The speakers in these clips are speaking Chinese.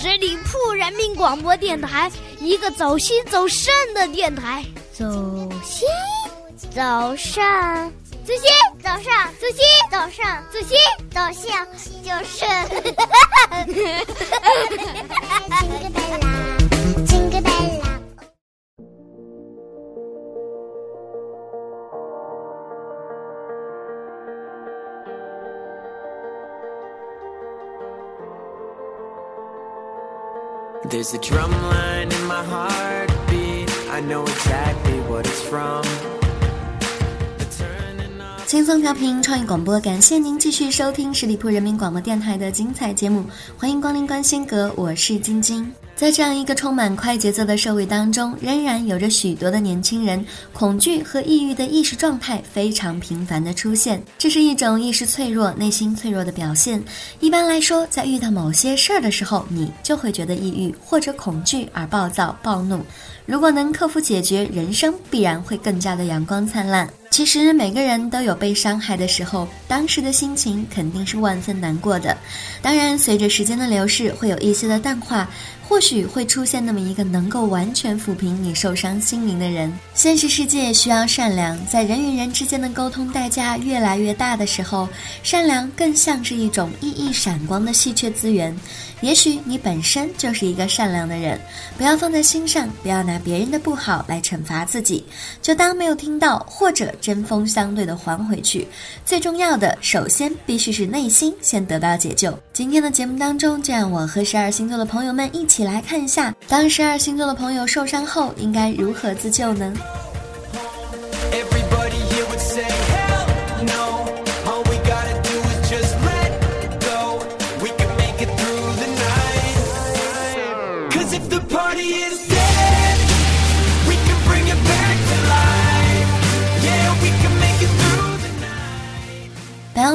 十里铺人民广播电台，一个走心走肾的电台。走心，走肾，走心，走上，走心，走上，走心，走肾，就是。There's a drum line in my heartbeat. I know exactly what it's from. 轻松调频创意广播，感谢您继续收听十里铺人民广播电台的精彩节目，欢迎光临观心阁，我是晶晶。在这样一个充满快节奏的社会当中，仍然有着许多的年轻人恐惧和抑郁的意识状态非常频繁的出现，这是一种意识脆弱、内心脆弱的表现。一般来说，在遇到某些事儿的时候，你就会觉得抑郁或者恐惧而暴躁暴怒。如果能克服解决，人生必然会更加的阳光灿烂。其实每个人都有被伤害的时候，当时的心情肯定是万分难过的。当然，随着时间的流逝，会有一些的淡化，或许会出现那么一个能够完全抚平你受伤心灵的人。现实世界需要善良，在人与人之间的沟通代价越来越大的时候，善良更像是一种熠熠闪光的稀缺资源。也许你本身就是一个善良的人，不要放在心上，不要拿别人的不好来惩罚自己，就当没有听到，或者针锋相对的还回去。最重要的，首先必须是内心先得到解救。今天的节目当中，就让我和十二星座的朋友们一起来看一下，当十二星座的朋友受伤后应该如何自救呢？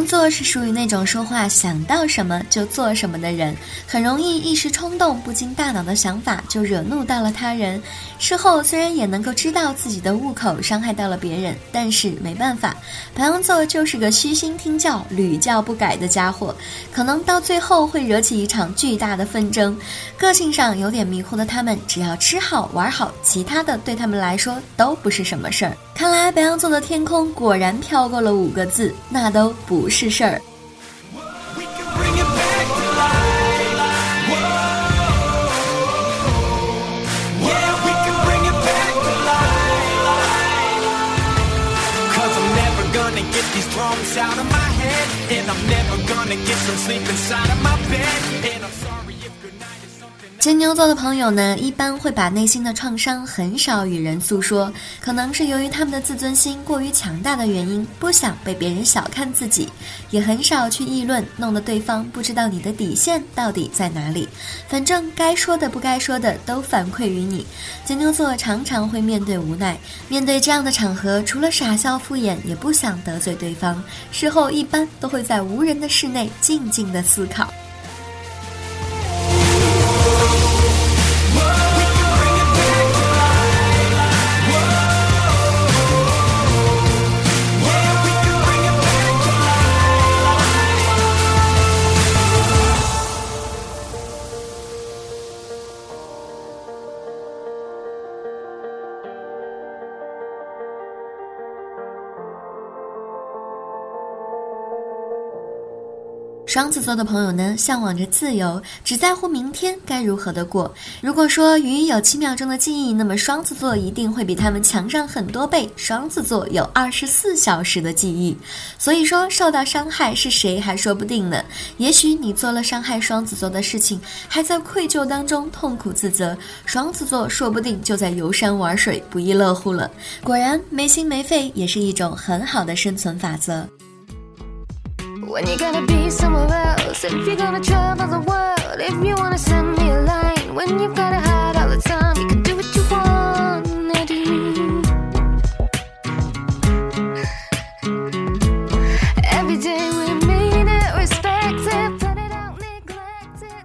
白羊座是属于那种说话想到什么就做什么的人，很容易一时冲动，不经大脑的想法就惹怒到了他人。事后虽然也能够知道自己的误口伤害到了别人，但是没办法，白羊座就是个虚心听教、屡教不改的家伙，可能到最后会惹起一场巨大的纷争。个性上有点迷糊的他们，只要吃好玩好，其他的对他们来说都不是什么事儿。看来白羊座的天空果然飘过了五个字，那都不是事儿。These problems out of my head. And I'm never gonna get some sleep inside of my bed. And I'm sorry 金牛座的朋友呢，一般会把内心的创伤很少与人诉说，可能是由于他们的自尊心过于强大的原因，不想被别人小看自己，也很少去议论，弄得对方不知道你的底线到底在哪里。反正该说的不该说的都反馈于你。金牛座常常会面对无奈，面对这样的场合，除了傻笑敷衍，也不想得罪对方。事后一般都会在无人的室内静静的思考。双子座的朋友呢，向往着自由，只在乎明天该如何的过。如果说鱼有七秒钟的记忆，那么双子座一定会比他们强上很多倍。双子座有二十四小时的记忆，所以说受到伤害是谁还说不定呢。也许你做了伤害双子座的事情，还在愧疚当中痛苦自责，双子座说不定就在游山玩水，不亦乐乎了。果然，没心没肺也是一种很好的生存法则。When you're gonna be somewhere else, if you're gonna travel the world, if you wanna send me a line, when you've gotta hide all the time, you can do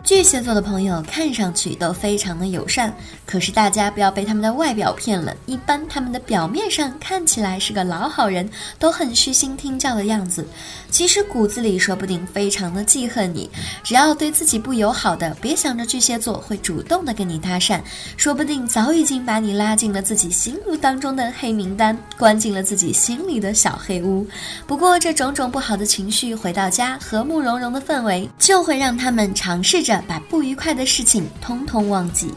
巨蟹座的朋友看上去都非常的友善，可是大家不要被他们的外表骗了。一般他们的表面上看起来是个老好人，都很虚心听教的样子，其实骨子里说不定非常的记恨你。只要对自己不友好的，别想着巨蟹座会主动的跟你搭讪，说不定早已经把你拉进了自己心目当中的黑名单，关进了自己心里的小黑屋。不过这种种不好的情绪回到家，和睦融融的氛围就会让他们尝试着。把不愉快的事情通通忘记。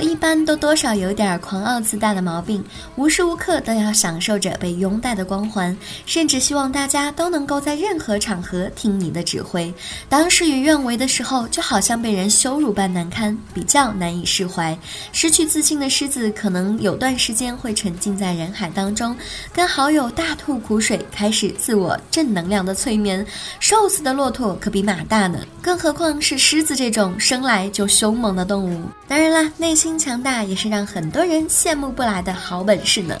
一般都多少有点狂傲自大的毛病，无时无刻都要享受着被拥戴的光环，甚至希望大家都能够在任何场合听你的指挥。当事与愿违的时候，就好像被人羞辱般难堪，比较难以释怀。失去自信的狮子，可能有段时间会沉浸在人海当中，跟好友大吐苦水，开始自我正能量的催眠。瘦死的骆驼可比马大呢，更何况是狮子这种生来就凶猛的动物。当然啦。内心心强大也是让很多人羡慕不来的好本事呢。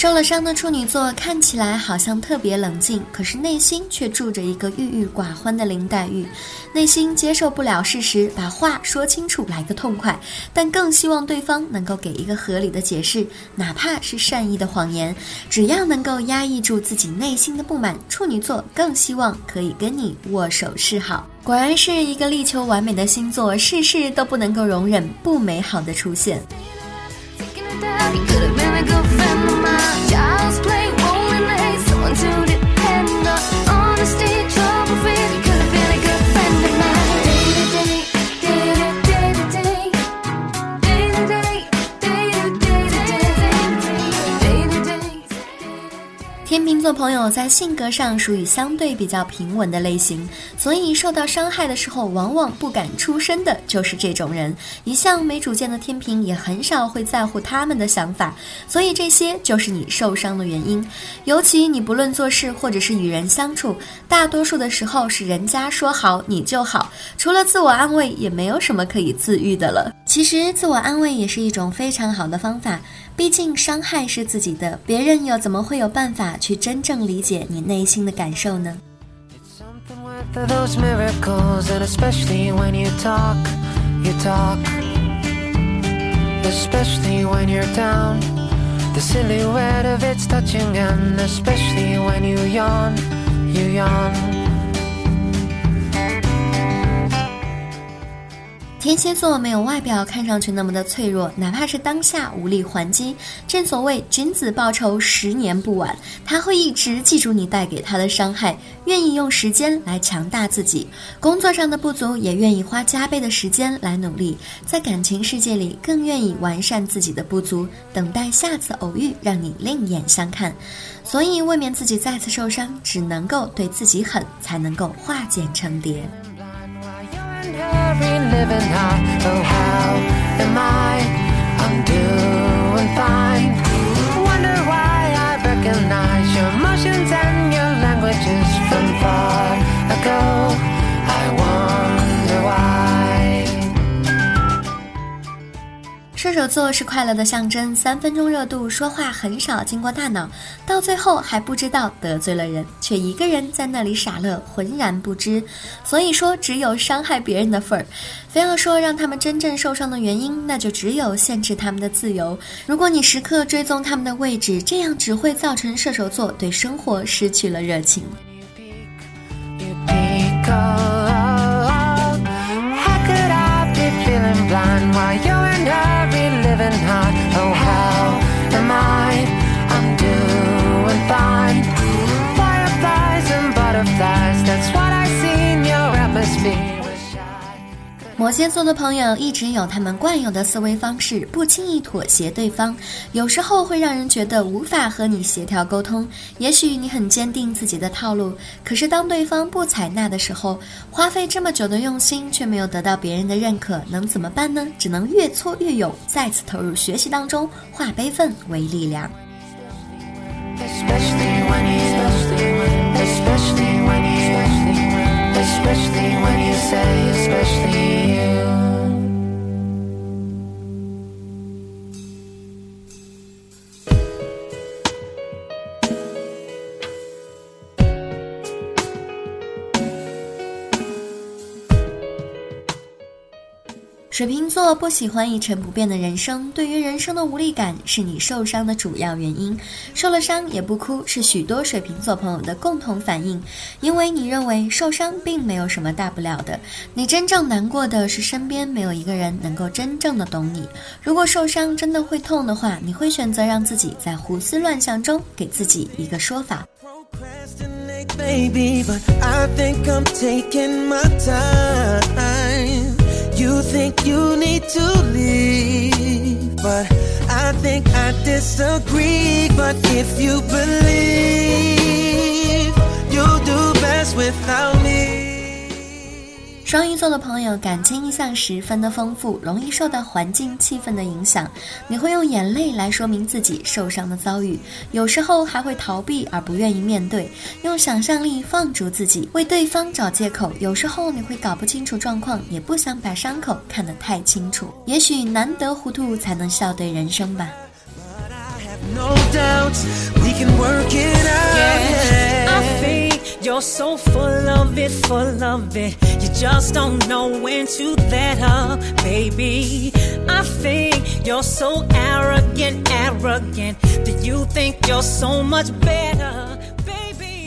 受了伤的处女座看起来好像特别冷静，可是内心却住着一个郁郁寡欢的林黛玉。内心接受不了事实，把话说清楚来个痛快，但更希望对方能够给一个合理的解释，哪怕是善意的谎言。只要能够压抑住自己内心的不满，处女座更希望可以跟你握手示好。果然是一个力求完美的星座，事事都不能够容忍不美好的出现。He could have been a good friend of mine. Child's play, rolling the hay, Someone to. 秤座朋友在性格上属于相对比较平稳的类型，所以受到伤害的时候，往往不敢出声的就是这种人。一向没主见的天平也很少会在乎他们的想法，所以这些就是你受伤的原因。尤其你不论做事或者是与人相处，大多数的时候是人家说好你就好，除了自我安慰，也没有什么可以自愈的了。其实自我安慰也是一种非常好的方法。毕竟伤害是自己的，别人又怎么会有办法去真正理解你内心的感受呢？天蝎座没有外表看上去那么的脆弱，哪怕是当下无力还击。正所谓君子报仇，十年不晚。他会一直记住你带给他的伤害，愿意用时间来强大自己。工作上的不足，也愿意花加倍的时间来努力。在感情世界里，更愿意完善自己的不足，等待下次偶遇，让你另眼相看。所以，未免自己再次受伤，只能够对自己狠，才能够化茧成蝶。Living. Oh, how am I? I'm doing fine. Wonder why I recognize your and your languages from far ago. 射手座是快乐的象征，三分钟热度，说话很少经过大脑，到最后还不知道得罪了人，却一个人在那里傻乐，浑然不知。所以说，只有伤害别人的份儿。非要说让他们真正受伤的原因，那就只有限制他们的自由。如果你时刻追踪他们的位置，这样只会造成射手座对生活失去了热情。摩羯座的朋友一直有他们惯有的思维方式，不轻易妥协对方，有时候会让人觉得无法和你协调沟通。也许你很坚定自己的套路，可是当对方不采纳的时候，花费这么久的用心却没有得到别人的认可，能怎么办呢？只能越挫越勇，再次投入学习当中，化悲愤为力量。Especially when you, especially when you, especially when you say, especially 水瓶座不喜欢一成不变的人生，对于人生的无力感是你受伤的主要原因。受了伤也不哭，是许多水瓶座朋友的共同反应，因为你认为受伤并没有什么大不了的。你真正难过的是身边没有一个人能够真正的懂你。如果受伤真的会痛的话，你会选择让自己在胡思乱想中给自己一个说法。baby, but I think I'm taking my time. You think you need to leave, but I think I disagree. But if you believe, you'll do best without. 双鱼座的朋友感情一向十分的丰富，容易受到环境气氛的影响。你会用眼泪来说明自己受伤的遭遇，有时候还会逃避而不愿意面对，用想象力放逐自己，为对方找借口。有时候你会搞不清楚状况，也不想把伤口看得太清楚。也许难得糊涂，才能笑对人生吧。No doubt, we can work it out. Yeah. You're so full of it, full of it. You just don't know when to let up, baby. I think you're so arrogant, arrogant. That you think you're so much better.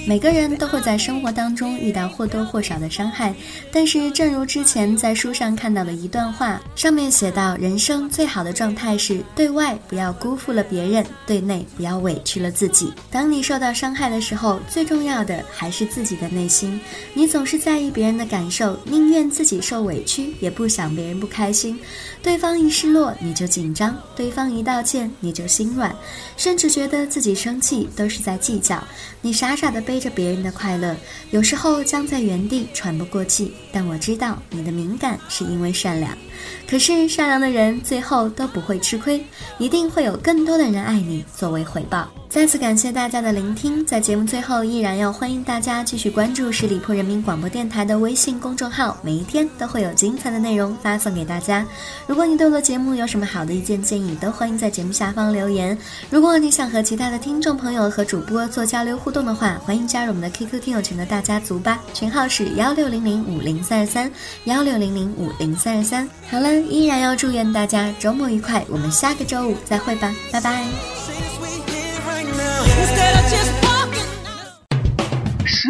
每个人都会在生活当中遇到或多或少的伤害，但是正如之前在书上看到的一段话，上面写到：人生最好的状态是对外不要辜负了别人，对内不要委屈了自己。当你受到伤害的时候，最重要的还是自己的内心。你总是在意别人的感受，宁愿自己受委屈，也不想别人不开心。对方一失落你就紧张，对方一道歉你就心软，甚至觉得自己生气都是在计较。你傻傻的被背着别人的快乐，有时候僵在原地喘不过气。但我知道你的敏感是因为善良，可是善良的人最后都不会吃亏，一定会有更多的人爱你作为回报。再次感谢大家的聆听，在节目最后依然要欢迎大家继续关注十里铺人民广播电台的微信公众号，每一天都会有精彩的内容发送给大家。如果你对我的节目有什么好的意见建议，都欢迎在节目下方留言。如果你想和其他的听众朋友和主播做交流互动的话，欢迎加入我们的 QQ 听友群的大家族吧，群号是幺六零零五零三二三幺六零零五零三二三。好了，依然要祝愿大家周末愉快，我们下个周五再会吧，拜拜。